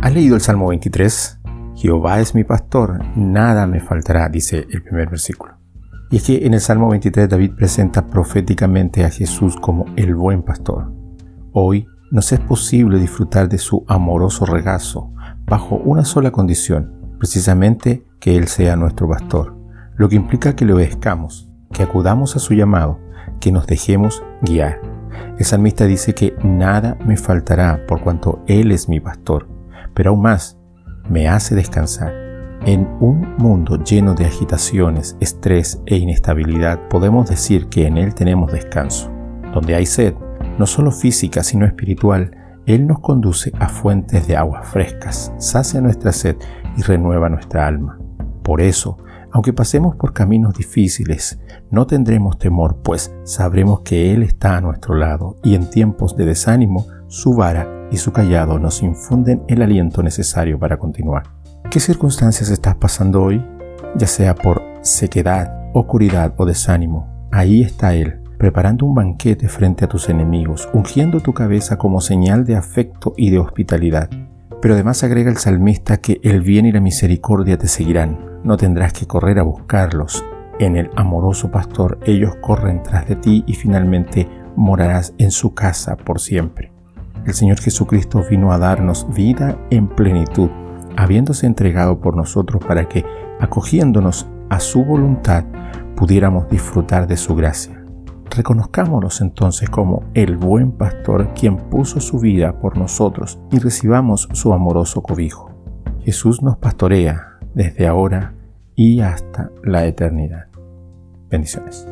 ¿Has leído el Salmo 23? Jehová es mi pastor, nada me faltará, dice el primer versículo. Y es que en el Salmo 23 David presenta proféticamente a Jesús como el buen pastor. Hoy nos es posible disfrutar de su amoroso regazo bajo una sola condición, precisamente que Él sea nuestro pastor, lo que implica que le obedezcamos, que acudamos a su llamado, que nos dejemos guiar. El salmista dice que nada me faltará por cuanto Él es mi pastor, pero aún más, me hace descansar. En un mundo lleno de agitaciones, estrés e inestabilidad, podemos decir que en Él tenemos descanso. Donde hay sed, no solo física, sino espiritual, Él nos conduce a fuentes de aguas frescas, sacia nuestra sed y renueva nuestra alma. Por eso, aunque pasemos por caminos difíciles, no tendremos temor, pues sabremos que Él está a nuestro lado y en tiempos de desánimo, su vara y su callado nos infunden el aliento necesario para continuar. ¿Qué circunstancias estás pasando hoy? Ya sea por sequedad, oscuridad o desánimo, ahí está Él, preparando un banquete frente a tus enemigos, ungiendo tu cabeza como señal de afecto y de hospitalidad. Pero además agrega el salmista que el bien y la misericordia te seguirán, no tendrás que correr a buscarlos. En el amoroso pastor ellos corren tras de ti y finalmente morarás en su casa por siempre. El Señor Jesucristo vino a darnos vida en plenitud, habiéndose entregado por nosotros para que, acogiéndonos a su voluntad, pudiéramos disfrutar de su gracia. Reconozcámonos entonces como el buen pastor quien puso su vida por nosotros y recibamos su amoroso cobijo. Jesús nos pastorea desde ahora y hasta la eternidad. Bendiciones.